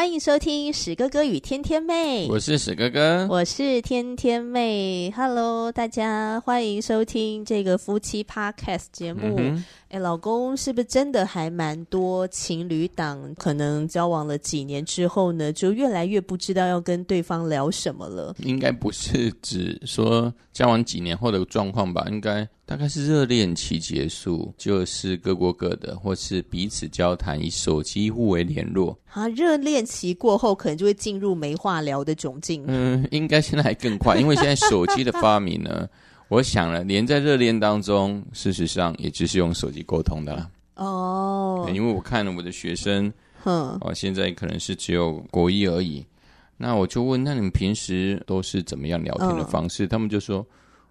欢迎收听史哥哥与天天妹，我是史哥哥，我是天天妹。Hello，大家欢迎收听这个夫妻 Podcast 节目。嗯哎，老公，是不是真的还蛮多情侣档？可能交往了几年之后呢，就越来越不知道要跟对方聊什么了。应该不是指说交往几年后的状况吧？应该大概是热恋期结束，就是各过各的，或是彼此交谈，以手机互为联络。啊，热恋期过后，可能就会进入没话聊的窘境。嗯，应该现在还更快，因为现在手机的发明呢。我想了，连在热恋当中，事实上也只是用手机沟通的啦。哦，因为我看了我的学生，哼，哦，现在可能是只有国一而已。那我就问，那你们平时都是怎么样聊天的方式？哦、他们就说，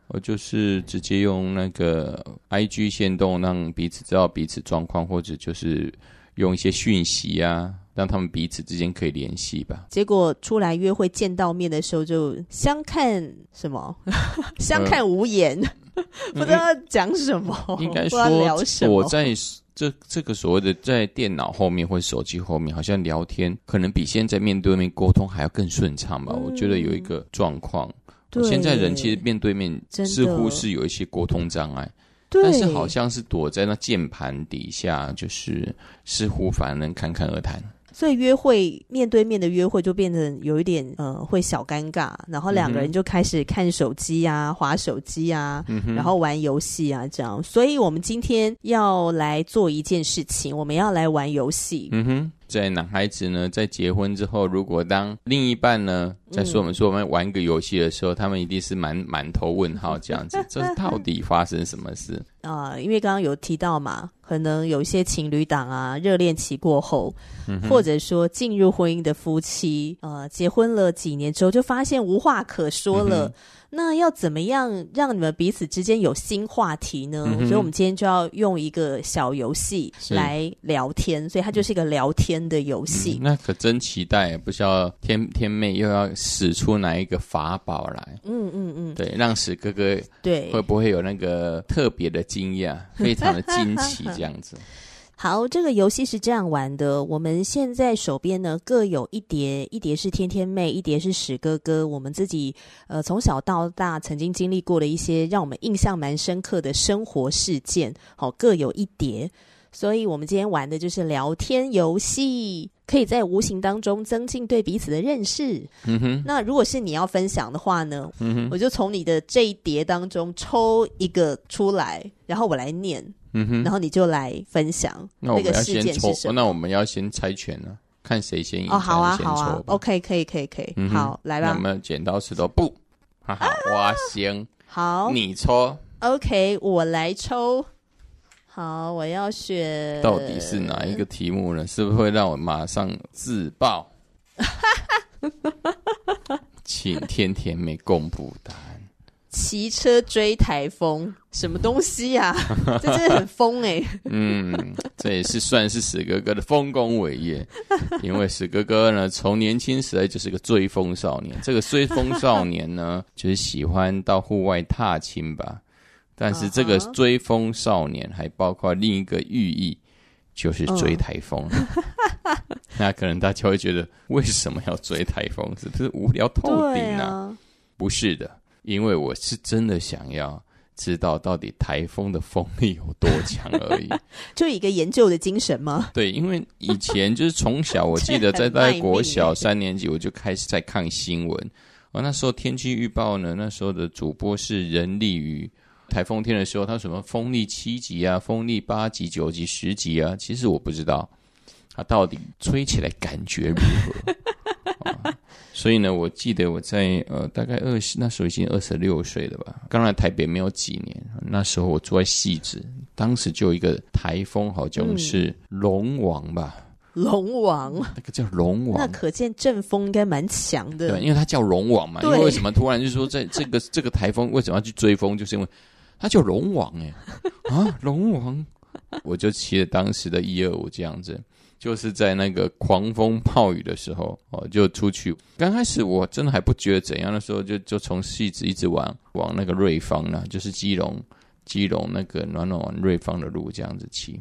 我就是直接用那个 IG 限动，让彼此知道彼此状况，或者就是用一些讯息啊。让他们彼此之间可以联系吧。结果出来约会见到面的时候，就相看什么？相看无言，呃、不知道讲什么。嗯、应该说，聊什么我在这这个所谓的在电脑后面或手机后面，好像聊天可能比现在面对面沟通还要更顺畅吧。嗯、我觉得有一个状况，对现在人其实面对面似乎是有一些沟通障碍。但是好像是躲在那键盘底下，就是似乎反而能侃侃而谈。所以约会面对面的约会就变得有一点呃会小尴尬，然后两个人就开始看手机啊、划手机啊，然后玩游戏啊这样。所以我们今天要来做一件事情，我们要来玩游戏。嗯哼。在男孩子呢，在结婚之后，如果当另一半呢，在说我们说我们玩一个游戏的时候，嗯、他们一定是满满头问号这样子，这到底发生什么事啊、呃？因为刚刚有提到嘛，可能有一些情侣档啊，热恋期过后，嗯、或者说进入婚姻的夫妻，呃，结婚了几年之后，就发现无话可说了。嗯那要怎么样让你们彼此之间有新话题呢？嗯、哼所以，我们今天就要用一个小游戏来聊天，所以它就是一个聊天的游戏。嗯、那可真期待，不知道天天妹又要使出哪一个法宝来？嗯嗯嗯，对，让史哥哥对会不会有那个特别的惊讶，非常的惊奇这样子。好，这个游戏是这样玩的。我们现在手边呢各有一叠，一叠是天天妹，一叠是史哥哥。我们自己呃从小到大曾经经历过的一些让我们印象蛮深刻的生活事件，好，各有一叠。所以我们今天玩的就是聊天游戏，可以在无形当中增进对彼此的认识。嗯哼。那如果是你要分享的话呢，嗯哼，我就从你的这一叠当中抽一个出来，然后我来念。嗯哼，然后你就来分享那个事件是什么？那我们要先猜拳呢，看谁先赢。哦，好啊，好啊，OK，可以，可以，可以，好，来吧。我们剪刀石头布，哈哈，我先，好，你抽，OK，我来抽。好，我要选。到底是哪一个题目呢？是不是会让我马上自爆？请天天妹公布答案。骑车追台风，什么东西呀、啊？这真的很疯哎、欸！嗯，这也是算是史哥哥的丰功伟业，因为史哥哥呢，从年轻时代就是个追风少年。这个追风少年呢，就是喜欢到户外踏青吧。但是这个追风少年还包括另一个寓意，就是追台风。嗯、那可能大家会觉得，为什么要追台风？是不是无聊透顶啊？啊不是的。因为我是真的想要知道到底台风的风力有多强而已，就一个研究的精神吗？对，因为以前就是从小，我记得在在国小三年级我就开始在看新闻。哦，那时候天气预报呢，那时候的主播是人力雨，台风天的时候，它什么风力七级啊，风力八级、九级、十级啊，其实我不知道它到底吹起来感觉如何。所以呢，我记得我在呃大概二十那时候已经二十六岁了吧，刚来台北没有几年，那时候我住在汐止，当时就有一个台风，好像是龙王吧。嗯龙王，那个叫龙王，那可见阵风应该蛮强的。对，因为它叫龙王嘛。因为为什么突然就说在这个这个台风为什么要去追风？就是因为他叫龙王哎啊，龙王！我就骑了当时的一二五这样子，就是在那个狂风暴雨的时候哦，就出去。刚开始我真的还不觉得怎样的时候，就就从汐止一直往往那个瑞芳呢，就是基隆基隆那个暖暖往瑞芳的路这样子骑。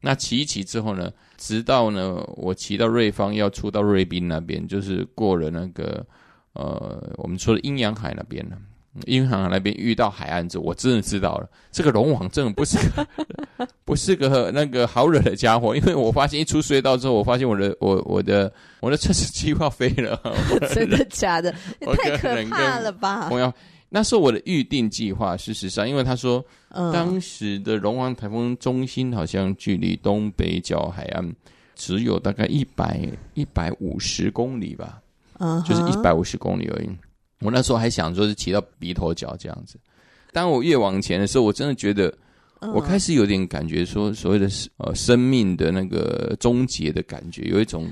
那骑一骑之后呢，直到呢，我骑到瑞芳要出到瑞滨那边，就是过了那个呃，我们说的阴阳海那边了。阴阳海那边遇到海岸之后，我真的知道了，这个龙王真的不是个 不是个那个好惹的家伙。因为我发现一出隧道之后，我发现我的我我的我的车子几乎要飞了。真的假的？你太可怕了吧！我要。那是我的预定计划。事实上，因为他说，当时的龙王台风中心好像距离东北角海岸只有大概一百一百五十公里吧，就是一百五十公里而已。我那时候还想说是骑到鼻头角这样子。当我越往前的时候，我真的觉得，我开始有点感觉说，所谓的呃生命的那个终结的感觉，有一种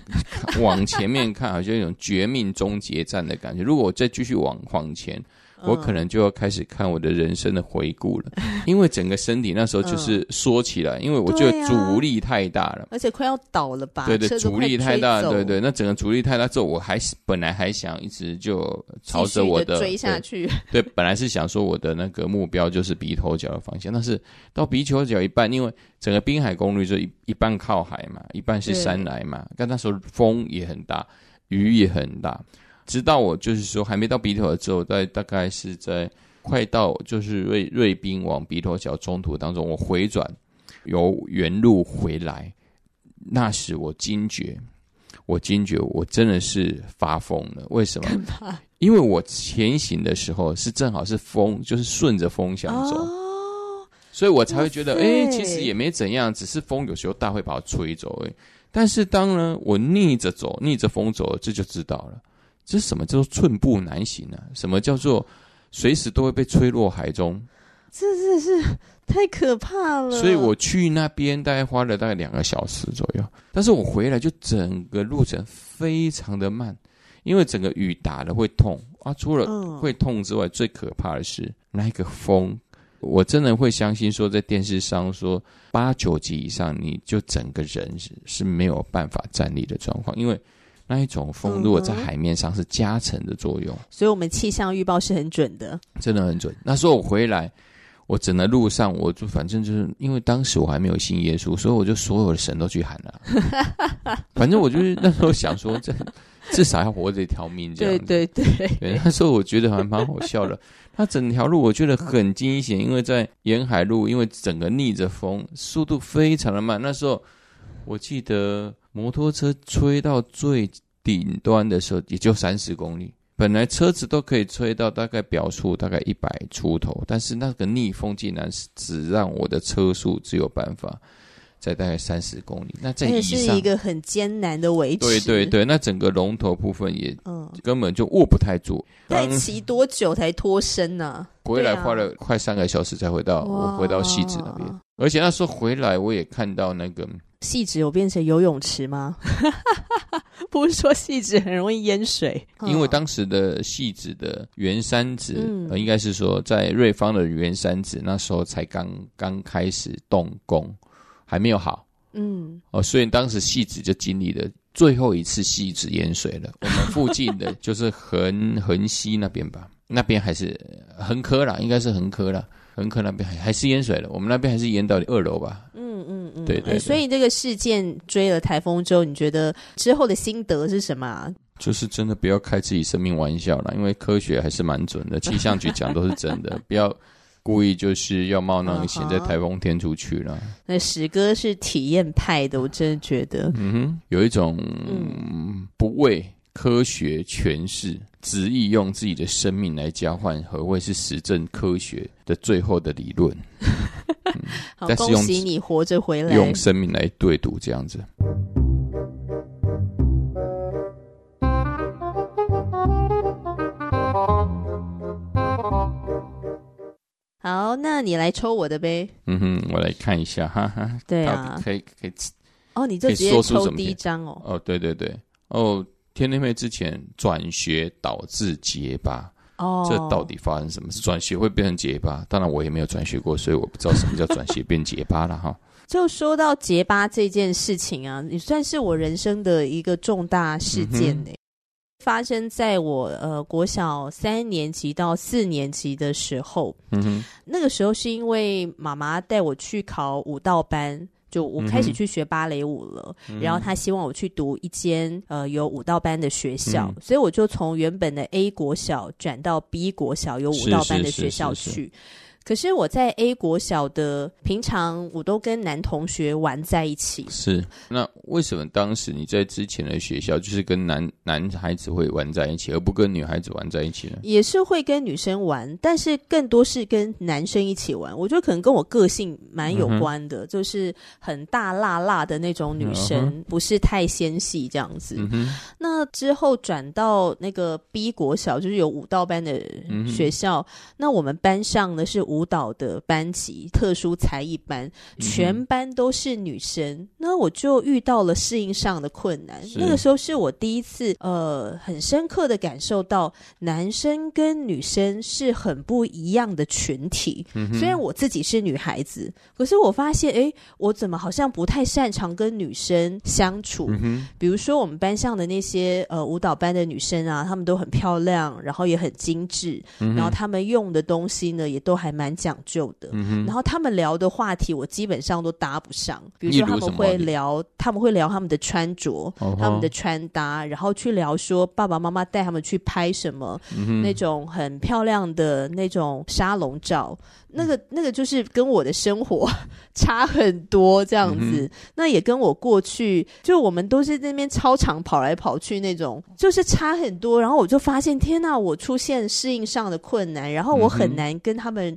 往前面看，好像有一种绝命终结战的感觉。如果我再继续往往前。我可能就要开始看我的人生的回顾了，因为整个身体那时候就是缩起来，因为我觉得阻力太大了，而且快要倒了吧？对对，阻力太大，对对，那整个阻力太大之后，我还是本来还想一直就朝着我的追下去，对，本来是想说我的那个目标就是鼻头角的方向，但是到鼻头角一半，因为整个滨海公路就一一半靠海嘛，一半是山来嘛，但那时候风也很大，雨也很大。直到我就是说还没到鼻头角之后，在大概是在快到就是瑞瑞滨往鼻头桥中途当中，我回转由原路回来，那时我惊觉，我惊觉我真的是发疯了。为什么？因为我前行的时候是正好是风，就是顺着风向走，哦、所以我才会觉得，哎，其实也没怎样，只是风有时候大会把我吹走。哎，但是当呢我逆着走，逆着风走，这就知道了。这是什么叫做寸步难行呢、啊？什么叫做随时都会被吹落海中？这是是太可怕了。所以我去那边大概花了大概两个小时左右，但是我回来就整个路程非常的慢，因为整个雨打了会痛啊。除了会痛之外，最可怕的是那个风。我真的会相信说，在电视上说八九级以上，你就整个人是是没有办法站立的状况，因为。那一种风，如果在海面上是加成的作用，嗯、所以我们气象预报是很准的，真的很准。那时候我回来，我整个路上，我就反正就是因为当时我还没有信耶稣，所以我就所有的神都去喊了。反正我就是那时候想说，这至少要活着一条命这样子。对对对，对。那时候我觉得还蛮好笑的。它整条路我觉得很惊险，因为在沿海路，因为整个逆着风，速度非常的慢。那时候我记得。摩托车吹到最顶端的时候，也就三十公里。本来车子都可以吹到大概表速大概一百出头，但是那个逆风竟然是只让我的车速只有办法在大概三十公里。那这也是一个很艰难的维持。对对对，那整个龙头部分也根本就握不太住。再骑多久才脱身呢？啊？回来花了快三个小时才回到我回到西子那边，而且那时候回来我也看到那个。汐止有变成游泳池吗？不是说戏子很容易淹水，因为当时的戏子的原山子，嗯呃、应该是说在瑞芳的原山子那时候才刚刚开始动工，还没有好。嗯，哦，所以当时戏子就经历了最后一次戏子淹水了。我们附近的就是横横溪那边吧，那边还是横科啦，应该是横科啦。横科那边还还是淹水了，我们那边还是淹到二楼吧。对，对对。所以这个事件追了台风之后，你觉得之后的心得是什么啊？就是真的不要开自己生命玩笑了，因为科学还是蛮准的，气象局讲都是真的，不要故意就是要冒那个险，在台风天出去了。那史哥是体验派的，我真的觉得，嗯哼，有一种不畏科学诠释。执意用自己的生命来交换，何谓是实证科学的最后的理论？好，恭喜你活着回来，用生命来对赌这样子。好，那你来抽我的呗。嗯哼，我来看一下，哈哈，对啊，可以可以。哦，你这直接抽第一张哦。哦，对对对，哦。天天妹之前转学导致结巴。哦，这到底发生什么事？转学会变成结巴？当然我也没有转学过，所以我不知道什么叫转学变结巴了哈。就说到结巴这件事情啊，也算是我人生的一个重大事件呢、欸。发生在我呃国小三年级到四年级的时候，嗯哼，那个时候是因为妈妈带我去考舞蹈班，就我开始去学芭蕾舞了，嗯、然后他希望我去读一间呃有舞蹈班的学校，嗯、所以我就从原本的 A 国小转到 B 国小有舞蹈班的学校去。是是。是是是可是我在 A 国小的平常，我都跟男同学玩在一起。是，那为什么当时你在之前的学校就是跟男男孩子会玩在一起，而不跟女孩子玩在一起呢？也是会跟女生玩，但是更多是跟男生一起玩。我觉得可能跟我个性蛮有关的，嗯、就是很大辣辣的那种女生，嗯、不是太纤细这样子。嗯、那之后转到那个 B 国小，就是有舞蹈班的学校。嗯、那我们班上呢是。舞蹈的班级，特殊才艺班，全班都是女生，嗯、那我就遇到了适应上的困难。那个时候是我第一次，呃，很深刻的感受到男生跟女生是很不一样的群体。嗯、虽然我自己是女孩子，可是我发现，哎，我怎么好像不太擅长跟女生相处？嗯、比如说我们班上的那些呃舞蹈班的女生啊，她们都很漂亮，然后也很精致，嗯、然后她们用的东西呢，也都还蛮。蛮讲究的，嗯、然后他们聊的话题我基本上都搭不上。比如说他们会聊，他们会聊他们的穿着、哦、他们的穿搭，然后去聊说爸爸妈妈带他们去拍什么、嗯、那种很漂亮的那种沙龙照。那个那个就是跟我的生活 差很多，这样子。嗯、那也跟我过去，就我们都是在那边操场跑来跑去那种，就是差很多。然后我就发现，天哪，我出现适应上的困难，然后我很难跟他们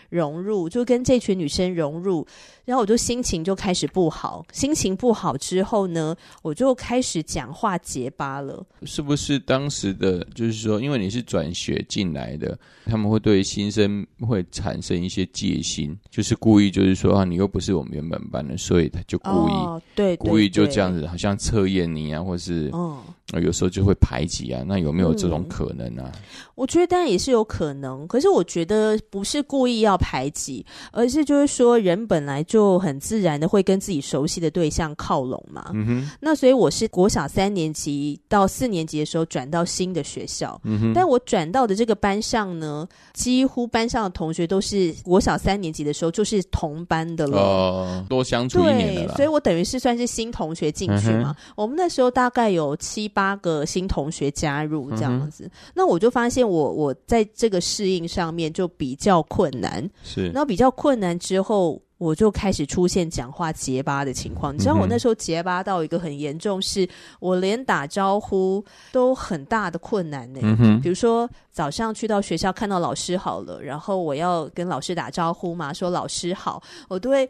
融入，就跟这群女生融入。然后我就心情就开始不好，心情不好之后呢，我就开始讲话结巴了。是不是当时的就是说，因为你是转学进来的，他们会对新生会产生一些戒心，就是故意就是说啊，你又不是我们原本班的，所以他就故意、哦、对，故意就这样子，好像测验你啊，或是嗯。有时候就会排挤啊，那有没有这种可能啊？嗯、我觉得当然也是有可能，可是我觉得不是故意要排挤，而是就是说人本来就很自然的会跟自己熟悉的对象靠拢嘛。嗯哼。那所以我是国小三年级到四年级的时候转到新的学校，嗯哼。但我转到的这个班上呢，几乎班上的同学都是国小三年级的时候就是同班的了。哦，多相处一年了。对，所以我等于是算是新同学进去嘛。嗯、我们那时候大概有七八。个新同学加入这样子，嗯、那我就发现我我在这个适应上面就比较困难。是，然后比较困难之后，我就开始出现讲话结巴的情况。你知道我那时候结巴到一个很严重，是我连打招呼都很大的困难呢。比如说早上去到学校看到老师好了，然后我要跟老师打招呼嘛，说老师好，我都会。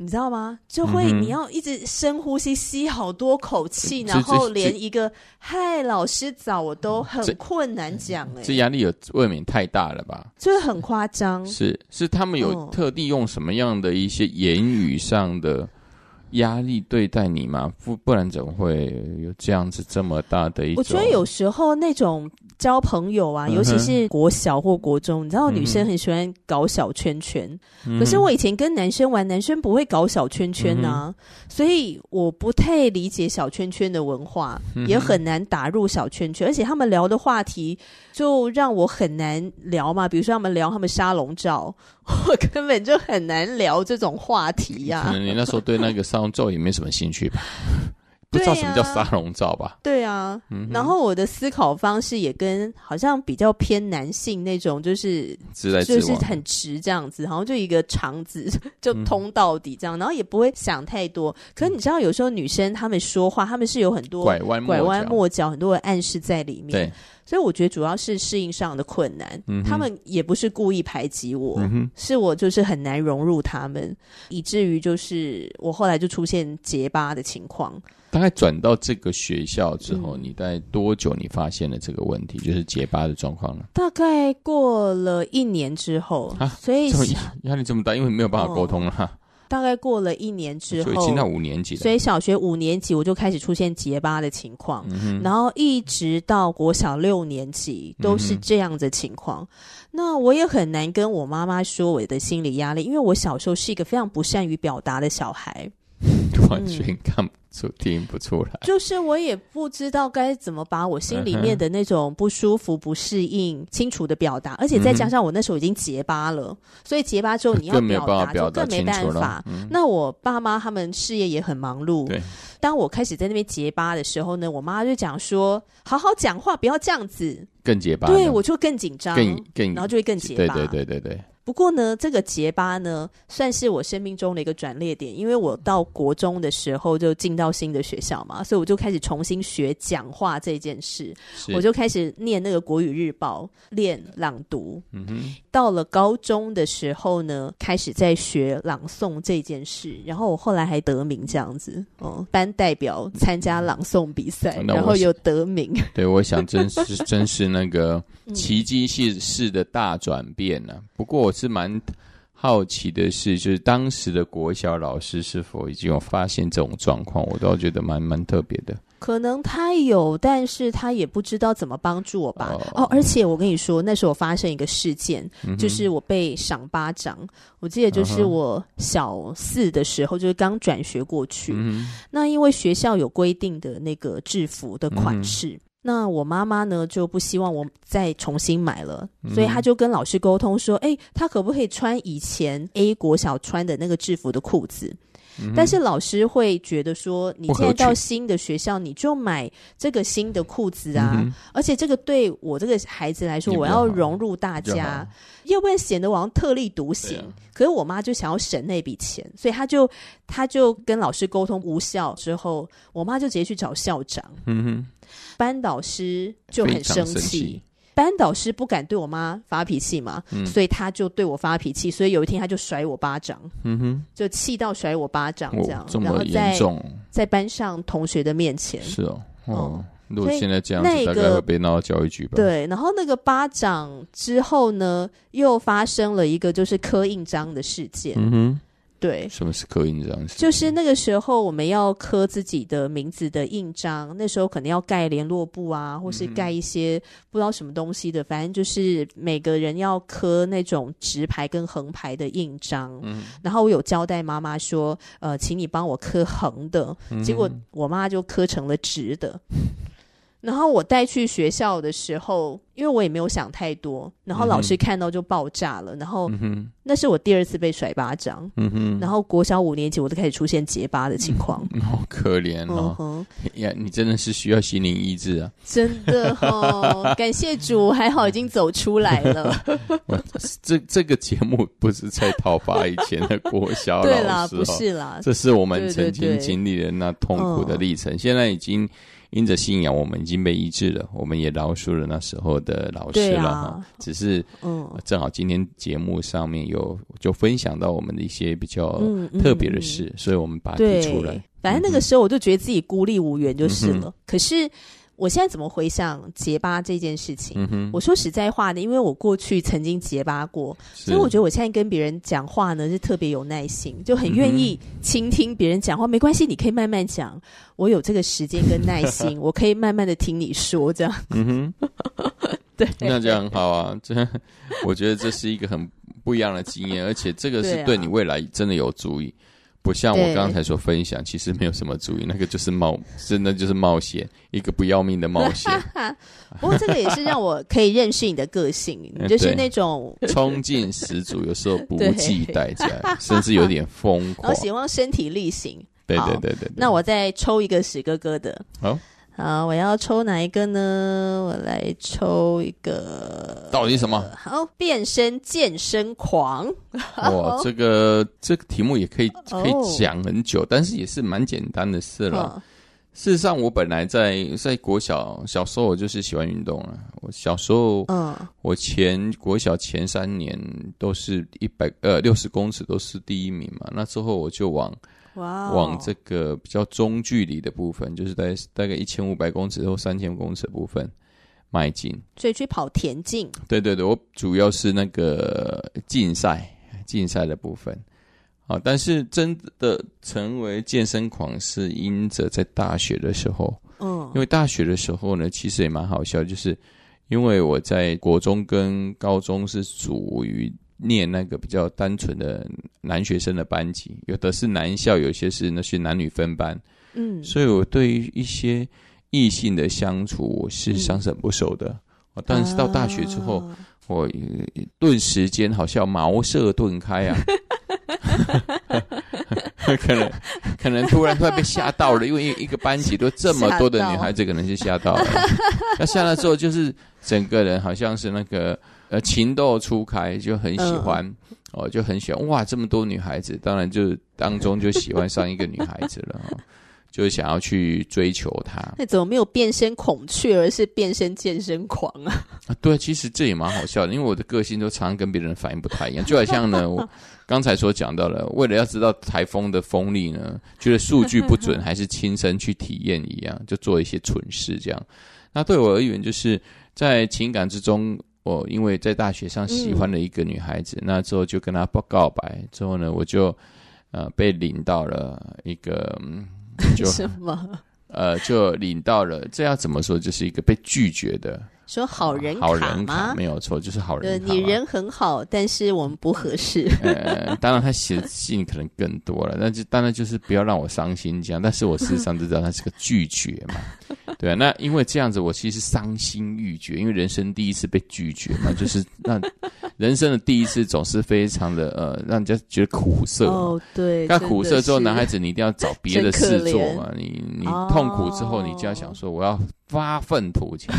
你知道吗？就会你要一直深呼吸，吸好多口气，嗯、然后连一个“嗨，老师早”我都很困难讲、欸。哎，这压力有未免太大了吧？就是很夸张。是是，他们有特地用什么样的一些言语上的压力对待你吗？不不然怎么会有这样子这么大的一种？我觉得有时候那种。交朋友啊，尤其是国小或国中，嗯、你知道女生很喜欢搞小圈圈。嗯、可是我以前跟男生玩，男生不会搞小圈圈啊，嗯、所以我不太理解小圈圈的文化，嗯、也很难打入小圈圈。而且他们聊的话题就让我很难聊嘛，比如说他们聊他们沙龙照，我根本就很难聊这种话题呀、啊。可能你那时候对那个沙龙照也没什么兴趣吧。不知道什么叫沙龙照吧？对啊，嗯、然后我的思考方式也跟好像比较偏男性那种，就是直来直，就是很直这样子，好像就一个肠子就通到底这样，嗯、然后也不会想太多。可是你知道，有时候女生她们说话，她们是有很多拐弯拐弯抹角，很多的暗示在里面。对。所以我觉得主要是适应上的困难。嗯、他们也不是故意排挤我，嗯，是我就是很难融入他们，以至于就是我后来就出现结巴的情况。大概转到这个学校之后，嗯、你大概多久你发现了这个问题，就是结巴的状况呢？大概过了一年之后，啊、所以压力这么大，因为没有办法沟通了。哦大概过了一年之后，所以进到五年级了，所以小学五年级我就开始出现结巴的情况，嗯，然后一直到国小六年级都是这样的情况。嗯、那我也很难跟我妈妈说我的心理压力，因为我小时候是一个非常不善于表达的小孩，完全看不出、听不出来。就是我也不知道该怎么把我心里面的那种不舒服、不适应清楚的表达，而且再加上我那时候已经结巴了，所以结巴之后你要表达就更没办法。那我爸妈他们事业也很忙碌，对。当我开始在那边结巴的时候呢，我妈就讲说：“好好讲话，不要这样子。”更结巴，对，我就更紧张，更更，然后就会更结巴。对对对对对。不过呢，这个结巴呢，算是我生命中的一个转捩点，因为我到国中的时候就进到新的学校嘛，所以我就开始重新学讲话这件事，我就开始念那个国语日报，练朗读。嗯哼。到了高中的时候呢，开始在学朗诵这件事，然后我后来还得名这样子，哦，班代表参加朗诵比赛，然后有得名。对，我想真是真是那个 奇迹式式的大转变呢、啊。不过我。是蛮好奇的是，就是当时的国小老师是否已经有发现这种状况？我倒觉得蛮蛮特别的。可能他有，但是他也不知道怎么帮助我吧。哦，哦，而且我跟你说，那时候发生一个事件，嗯，就是我被赏巴掌。我记得就是我小四的时候，就是刚转学过去，嗯。那因为学校有规定的那个制服的款式。嗯那我妈妈呢就不希望我再重新买了，嗯、所以她就跟老师沟通说：“哎、欸，她可不可以穿以前 A 国小穿的那个制服的裤子？”嗯、但是老师会觉得说：“你现在到新的学校，你就买这个新的裤子啊、嗯！而且这个对我这个孩子来说，我要融入大家，要不然显得我特立独行。可是我妈就想要省那笔钱，所以她就她就跟老师沟通无效之后，我妈就直接去找校长。嗯哼。班导师就很生气，班导师不敢对我妈发脾气嘛、嗯，所以他就对我发脾气，所以有一天他就甩我巴掌，嗯哼，就气到甩我巴掌这样，这么严重，然后在在班上同学的面前，是哦，哦，如果现在这样子，大概会被闹到教育局吧？对，然后那个巴掌之后呢，又发生了一个就是刻印章的事件，嗯哼。对，什么是刻印章？就是那个时候我们要刻自己的名字的印章，那时候可能要盖联络簿啊，或是盖一些不知道什么东西的，嗯、反正就是每个人要刻那种直牌跟横牌的印章。嗯，然后我有交代妈妈说，呃，请你帮我刻横的，嗯、结果我妈就刻成了直的。然后我带去学校的时候，因为我也没有想太多，然后老师看到就爆炸了。嗯、然后、嗯、那是我第二次被甩巴掌。然后国小五年级我就开始出现结巴的情况，嗯、好可怜哦。嗯、呀，你真的是需要心灵医治啊！真的哦，感谢主，还好已经走出来了。这这个节目不是在讨伐以前的国小老师，对啦，不是啦，这是我们曾经经历的那痛苦的历程，对对对，现在已经。因着信仰，我们已经被医治了，我们也饶恕了那时候的老师了哈、啊。只是，嗯，正好今天节目上面有就分享到我们的一些比较特别的事、嗯嗯，所以我们把它提出来。反正那个时候我就觉得自己孤立无援就是了。嗯、可是。我现在怎么回想结巴这件事情？嗯、我说实在话呢，因为我过去曾经结巴过，所以我觉得我现在跟别人讲话呢是特别有耐心，就很愿意倾听别人讲话。嗯、没关系，你可以慢慢讲，我有这个时间跟耐心，我可以慢慢的听你说这样。嗯哼，对，那这样很好啊。这 我觉得这是一个很不一样的经验，而且这个是对你未来真的有主意。不像我刚才所分享，其实没有什么注意，那个就是冒，真的就是冒险，一个不要命的冒险。不过这个也是让我可以认识你的个性，你就是那种 冲劲十足，有时候不计代价，甚至有点疯狂，我喜欢身体力行。对对对对，对，那我再抽一个史哥哥的。好。好，我要抽哪一个呢？我来抽一个。到底什么？好，变身健身狂。哇，这个这个题目也可以可以讲很久，哦，但是也是蛮简单的事了。哦事实上，我本来在在国小小时候，我就是喜欢运动了。我小时候，嗯，我前国小前三年都是一百呃六十公尺都是第一名嘛。那之后我就往哇往这个比较中距离的部分，就是在大概一千五百公尺或三千公尺的部分迈进。所以去跑田径？对对对，我主要是那个竞赛竞赛的部分。啊！但是真的成为健身狂是因着在大学的时候，嗯，因为大学的时候呢，其实也蛮好笑，就是因为我在国中跟高中是属于念那个比较单纯的男学生的班级，有的是男校，有些是那些男女分班，嗯，所以我对于一些异性的相处，我是很不熟的。嗯，但是到大学之后，啊，我顿时间好像茅塞顿开啊！可能可能突然突然被吓到了，因为一个班级都这么多的女孩子，可能是吓到了。那下来之后，就是整个人好像是那个呃情窦初开，就很喜欢、嗯、哦，就很喜欢哇，这么多女孩子，当然就当中就喜欢上一个女孩子了。哦 就想要去追求她，那怎么没有变身孔雀，而是变身健身狂啊？啊，对，其实这也蛮好笑的，因为我的个性都常常跟别人的反应不太一样。就好像呢，我 刚才所讲到了，为了要知道台风的风力呢，觉得数据不准，还是亲身去体验一样，就做一些蠢事这样。那对我而言，就是在情感之中，我因为在大学上喜欢了一个女孩子，嗯、那之后就跟她报告白，之后呢，我就呃被领到了一个。就 什么？呃，就领到了，这要怎么说？就是一个被拒绝的。说好人卡吗？好人卡没有错，就是好人卡。你人很好，但是我们不合适。呃，当然他写的信可能更多了，那就当然就是不要让我伤心这样。但是我事实上就知道他是个拒绝嘛，对啊。那因为这样子，我其实伤心欲绝，因为人生第一次被拒绝嘛，就是 那人生的第一次总是非常的呃，让人家觉得苦涩。哦，对。那苦涩之后，男孩子你一定要找别的事做嘛。你你痛苦之后，你就要想说我要发愤图强。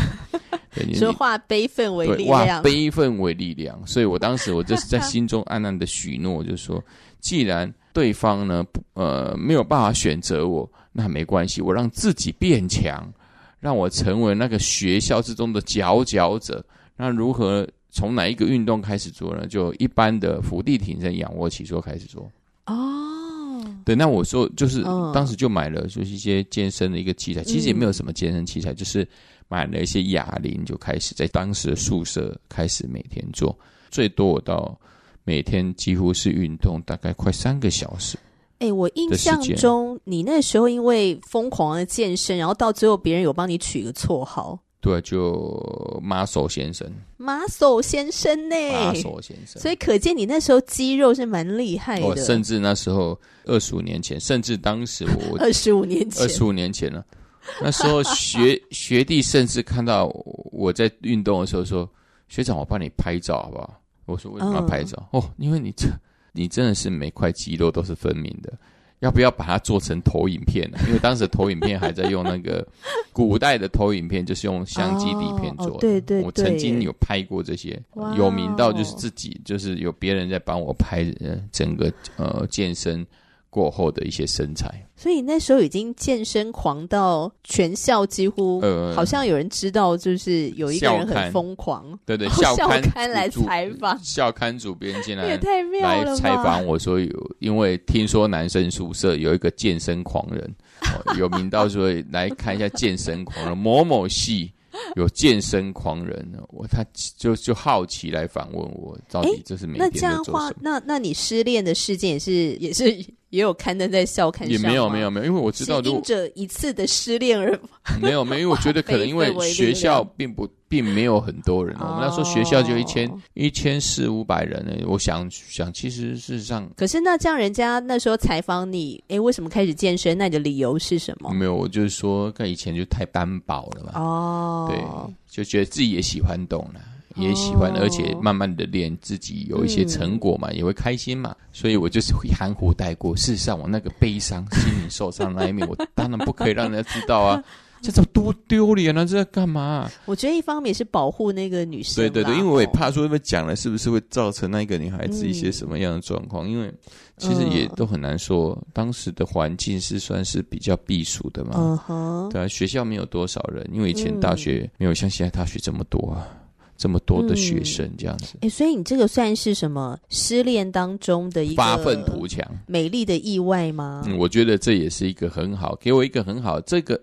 说化悲愤为力量，化悲愤为力量。所以我当时我就是在 心中暗暗的许诺，就是说，既然对方呢，呃，没有办法选择我，那没关系，我让自己变强，让我成为那个学校之中的佼佼者。那如何从哪一个运动开始做呢？就一般的伏地挺身、仰卧起坐开始做。哦，对，那我说就是当时就买了就是一些健身的一个器材，其实也没有什么健身器材，就是。买了一些哑铃，就开始在当时的宿舍开始每天做，最多我到每天几乎是运动大概快三个小时。哎、欸，我印象中你那时候因为疯狂的健身，然后到最后别人有帮你取个绰号，对，就 Muscle 先生，Muscle 先生呢，Muscle 先生，所以可见你那时候肌肉是蛮厉害的。我甚至那时候二十五年前，甚至当时我 二十五年前，二十五年前了。那时候学 学弟甚至看到我在运动的时候说：“学长，我帮你拍照好不好？”我说：“为什么要拍照？”哦，因为你这你真的是每块肌肉都是分明的，要不要把它做成投影片呢？因为当时投影片还在用那个 古代的投影片，就是用相机底片做的。对对，我曾经有拍过这些，有名到就是自己就是有别人在帮我拍整个呃健身。过后的一些身材，所以那时候已经健身狂到全校几乎，呃，好像有人知道，就是有一个人很疯狂，对对，校刊，来采访，校刊主编进来也太妙了，来采访我说有，因为听说男生宿舍有一个健身狂人，哦、有名到说来看一下健身狂人某某系。有健身狂人，我他就就好奇来访问我，到底这是每天在做什么？那这样话，那那你失恋的事件也是也是也有刊登在校刊上？也没有没有没有，因为我知道，因着一次的失恋而没 有没有，因为我觉得可能因为学校并不。并没有很多人，我们那时候学校就一千一千四五百人呢。我想想，其实事实上，可是那这样，人家那时候采访你，哎，为什么开始健身？那你的理由是什么？没有，我就是说，跟以前就太单薄了嘛。哦，对，就觉得自己也喜欢动了，也喜欢，而且慢慢的练，自己有一些成果嘛，也会开心嘛。所以我就是会含糊带过。事实上，我那个悲伤、心灵受伤那一面，我当然不可以让人家知道啊。这怎么多丢脸啊？这在干嘛？我觉得一方面也是保护那个女生。对对对，因为我也怕说，因为讲了是不是会造成那个女孩子一些什么样的状况？嗯、因为其实也都很难说，嗯、当时的环境是算是比较避暑的嘛。嗯哼，对啊，学校没有多少人，因为以前大学没有像现在大学这么多啊。这么多的学生这样子，哎、嗯，所以你这个算是什么失恋当中的一个发愤图强、美丽的意外吗？嗯，我觉得这也是一个很好，给我一个很好这个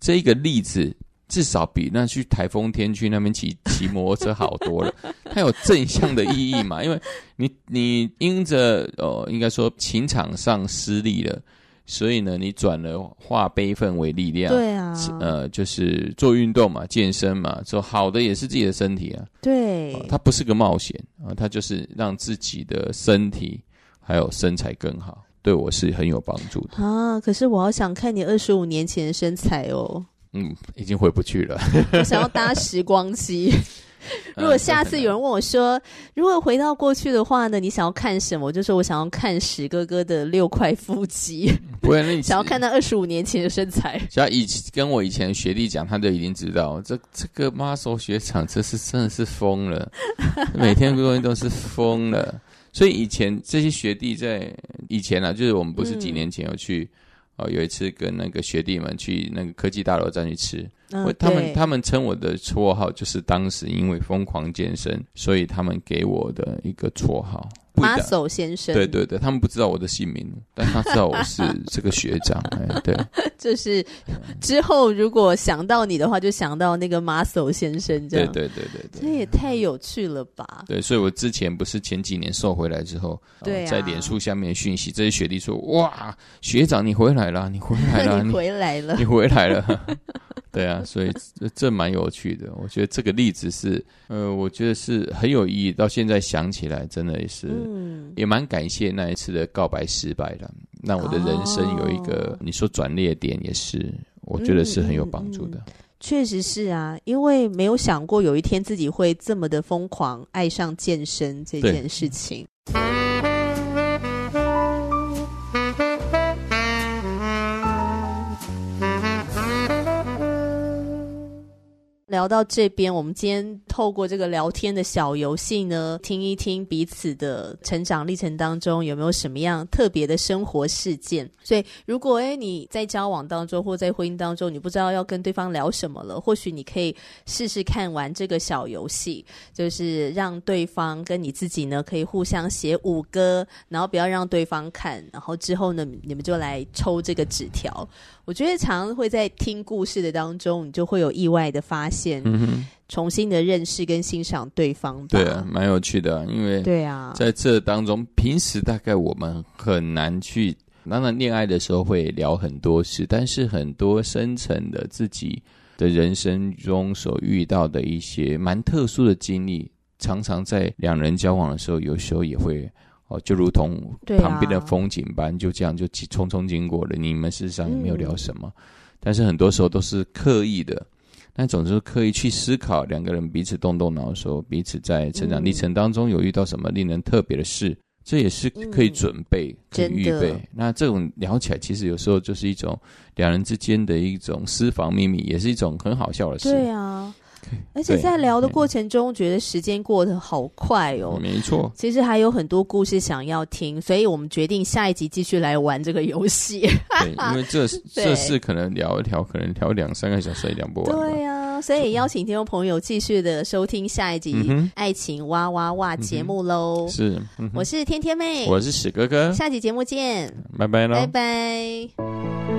这一个例子，至少比那去台风天去那边骑 骑摩托车好多了。它有正向的意义嘛？因为你你因着呃，应该说情场上失利了。所以呢，你转了化悲愤为力量，对啊，呃，就是做运动嘛，健身嘛，做好的也是自己的身体啊，对，呃、它不是个冒险啊，它就是让自己的身体还有身材更好，对我是很有帮助的。啊。可是我好想看你二十五年前的身材哦，嗯，已经回不去了，我想要搭时光机。如果下次有人问我说，如果回到过去的话呢？你想要看什么？我就说我想要看史哥哥的六块腹肌。不会，那 你想要看他二十五年前的身材。像以前跟我以前学弟讲，他就已经知道，这这个 muscle 学长，这是真的是疯了，每天做运动是疯了。所以以前这些学弟在以前啊，就是我们不是几年前有去。嗯哦，有一次跟那个学弟们去那个科技大楼站去吃，嗯、他们他们称我的绰号就是当时因为疯狂健身，所以他们给我的一个绰号。Muscle 先生，对对对，他们不知道我的姓名，但他知道我是这个学长。哎，对，就是之后如果想到你的话，就想到那个 Muscle 先生这样。对对对对对，这也太有趣了吧？对，所以我之前不是前几年瘦回来之后，对、啊呃，在脸书下面讯息，这些学弟说：“哇，学长你回来了，你回来了，你回来了，你回来了。”对啊，所以这这蛮有趣的。我觉得这个例子是，呃，我觉得是很有意义。到现在想起来，真的也是，嗯、也蛮感谢那一次的告白失败的，让我的人生有一个、哦、你说转捩点，也是我觉得是很有帮助的。嗯嗯嗯、确实是啊，因为没有想过有一天自己会这么的疯狂爱上健身这件事情。聊到这边，我们今天透过这个聊天的小游戏呢，听一听彼此的成长历程当中有没有什么样特别的生活事件。所以，如果诶你在交往当中或在婚姻当中，你不知道要跟对方聊什么了，或许你可以试试看玩这个小游戏，就是让对方跟你自己呢可以互相写五个，然后不要让对方看，然后之后呢你们就来抽这个纸条。我觉得常常会在听故事的当中，你就会有意外的发现，嗯，重新的认识跟欣赏对方。对啊，蛮有趣的，因为对啊，在这当中，平时大概我们很难去，当然恋爱的时候会聊很多事，但是很多深层的自己的人生中所遇到的一些蛮特殊的经历，常常在两人交往的时候，有时候也会。哦，就如同旁边的风景般，就这样就匆匆经过了。你们事实上也没有聊什么，嗯、但是很多时候都是刻意的。但总是刻意去思考，两个人彼此动动脑的时候，彼此在成长历程当中有遇到什么令人特别的事，这也是可以准备、嗯、可以预备。那这种聊起来，其实有时候就是一种两人之间的一种私房秘密，也是一种很好笑的事。对啊。而且在聊的过程中，觉得时间过得好快哦。没错，其实还有很多故事想要听，所以我们决定下一集继续来玩这个游戏。对，因为这这事可能聊一聊，可能聊两三个小时也聊不完。对呀，所以邀请听众朋友继续的收听下一集《爱情哇哇哇》节目喽。是，我是天天妹，我是史哥哥，下集节目见，拜拜喽，拜拜。